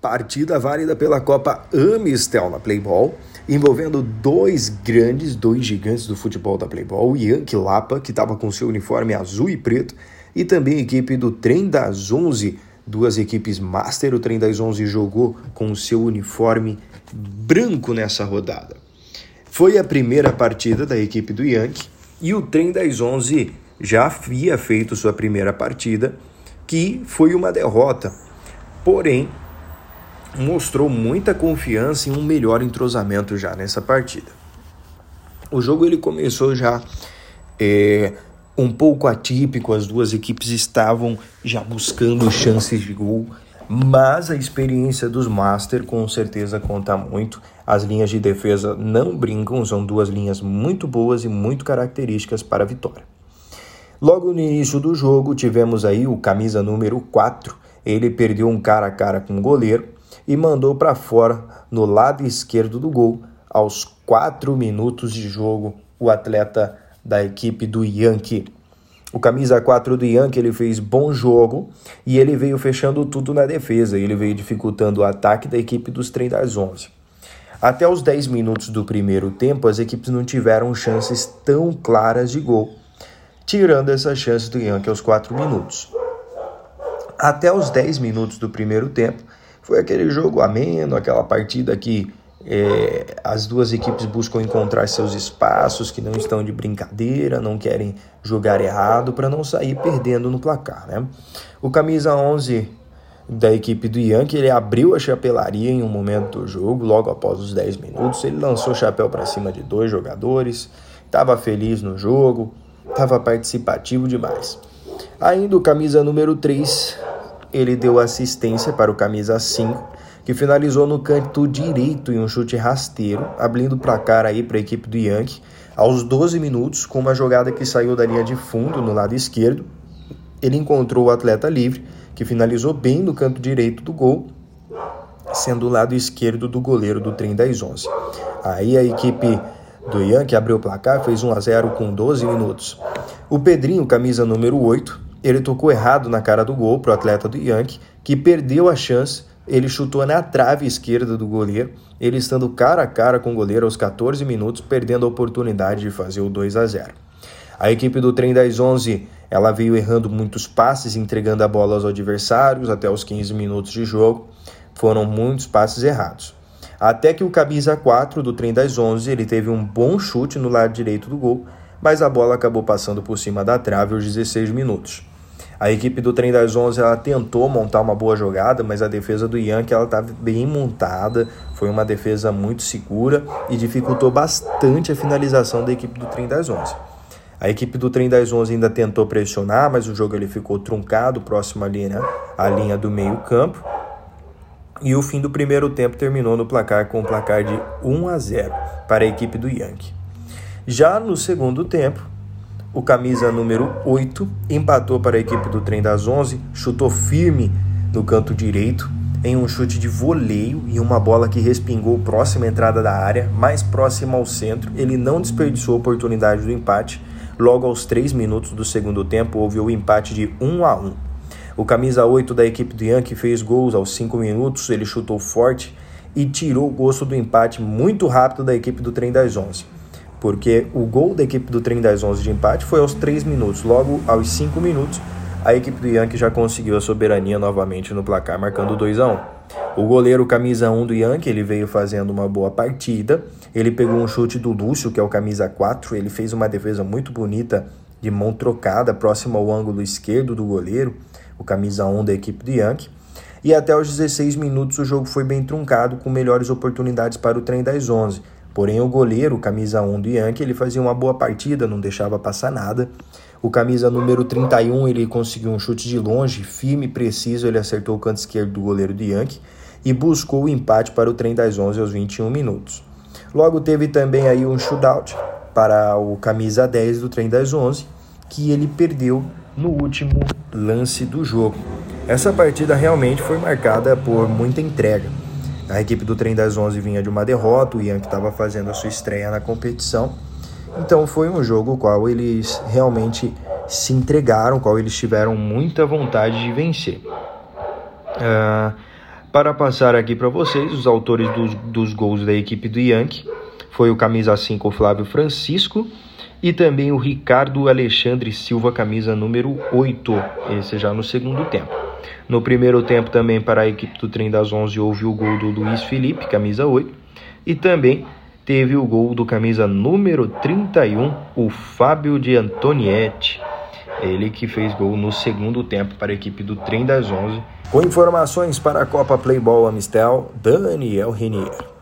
Partida válida pela Copa Amistel na Playball, envolvendo dois grandes, dois gigantes do futebol da Playball, Yankee Lapa, que estava com seu uniforme azul e preto, e também a equipe do Trem das Onze, duas equipes Master. O Trem das Onze jogou com seu uniforme branco nessa rodada. Foi a primeira partida da equipe do Yankee e o Trem das Onze já havia feito sua primeira partida, que foi uma derrota. Porém, mostrou muita confiança e um melhor entrosamento já nessa partida. O jogo ele começou já é, um pouco atípico, as duas equipes estavam já buscando chances de gol, mas a experiência dos Master com certeza conta muito. As linhas de defesa não brincam, são duas linhas muito boas e muito características para a vitória. Logo no início do jogo, tivemos aí o camisa número 4, ele perdeu um cara a cara com o goleiro e mandou para fora no lado esquerdo do gol. Aos 4 minutos de jogo, o atleta da equipe do Yankee. O camisa 4 do Yankee ele fez bom jogo e ele veio fechando tudo na defesa. Ele veio dificultando o ataque da equipe dos 3 das 11. Até os 10 minutos do primeiro tempo, as equipes não tiveram chances tão claras de gol, tirando essa chance do Yankee aos 4 minutos. Até os 10 minutos do primeiro tempo, foi aquele jogo ameno, aquela partida que é, as duas equipes buscam encontrar seus espaços, que não estão de brincadeira, não querem jogar errado para não sair perdendo no placar. Né? O camisa 11 da equipe do Yankee, ele abriu a chapelaria em um momento do jogo, logo após os 10 minutos, ele lançou chapéu para cima de dois jogadores, estava feliz no jogo, estava participativo demais. Ainda o camisa número 3 ele deu assistência para o camisa 5, que finalizou no canto direito em um chute rasteiro, abrindo o placar aí para a equipe do Yankee aos 12 minutos, com uma jogada que saiu da linha de fundo no lado esquerdo. Ele encontrou o atleta livre, que finalizou bem no canto direito do gol, sendo o lado esquerdo do goleiro do trem das 11. Aí a equipe do Yankee abriu o placar, fez 1 a 0 com 12 minutos. O Pedrinho, camisa número 8, ele tocou errado na cara do gol para o atleta do Yankee, que perdeu a chance. Ele chutou na trave esquerda do goleiro, ele estando cara a cara com o goleiro aos 14 minutos, perdendo a oportunidade de fazer o 2 a 0. A equipe do Trem das 11 ela veio errando muitos passes, entregando a bola aos adversários até os 15 minutos de jogo. Foram muitos passes errados. Até que o camisa 4 do Trem das 11 ele teve um bom chute no lado direito do gol, mas a bola acabou passando por cima da trave aos 16 minutos. A equipe do Trem das 11 ela tentou montar uma boa jogada, mas a defesa do Yankee ela estava bem montada, foi uma defesa muito segura e dificultou bastante a finalização da equipe do Trem das 11. A equipe do Trem das 11 ainda tentou pressionar, mas o jogo ele ficou truncado próximo à linha, à linha do meio campo. E o fim do primeiro tempo terminou no placar com um placar de 1 a 0 para a equipe do Yankee. Já no segundo tempo, o camisa número 8 empatou para a equipe do Trem das 11, chutou firme no canto direito em um chute de voleio e uma bola que respingou próxima à entrada da área, mais próxima ao centro. Ele não desperdiçou a oportunidade do empate. Logo aos 3 minutos do segundo tempo, houve o empate de 1 a 1. O camisa 8 da equipe do Yankee fez gols aos 5 minutos, ele chutou forte e tirou o gosto do empate muito rápido da equipe do Trem das 11 porque o gol da equipe do Trem das 11 de empate foi aos 3 minutos. Logo aos 5 minutos, a equipe do Yankee já conseguiu a soberania novamente no placar, marcando 2 a 1. O goleiro camisa 1 do Yankee, ele veio fazendo uma boa partida. Ele pegou um chute do Lúcio, que é o camisa 4, ele fez uma defesa muito bonita de mão trocada, próximo ao ângulo esquerdo do goleiro, o camisa 1 da equipe do Yankee. E até os 16 minutos o jogo foi bem truncado, com melhores oportunidades para o trem das 11. Porém, o goleiro, camisa 1 do Yankee, ele fazia uma boa partida, não deixava passar nada. O camisa número 31, ele conseguiu um chute de longe, firme e preciso, ele acertou o canto esquerdo do goleiro do Yankee e buscou o empate para o trem das 11 aos 21 minutos. Logo teve também aí um shootout para o camisa 10 do trem das 11, que ele perdeu no último lance do jogo. Essa partida realmente foi marcada por muita entrega. A equipe do Trem das 11 vinha de uma derrota, o Yankee estava fazendo a sua estreia na competição. Então foi um jogo qual eles realmente se entregaram, qual eles tiveram muita vontade de vencer. Uh, Para passar aqui para vocês, os autores dos, dos gols da equipe do Yankee foi o camisa 5 Flávio Francisco e também o Ricardo Alexandre Silva, camisa número 8, esse já no segundo tempo. No primeiro tempo também para a equipe do Trem das 11 houve o gol do Luiz Felipe, camisa 8, e também teve o gol do camisa número 31, o Fábio de Antonietti. Ele que fez gol no segundo tempo para a equipe do Trem das 11. Com informações para a Copa Playball Amistel, Daniel Renier.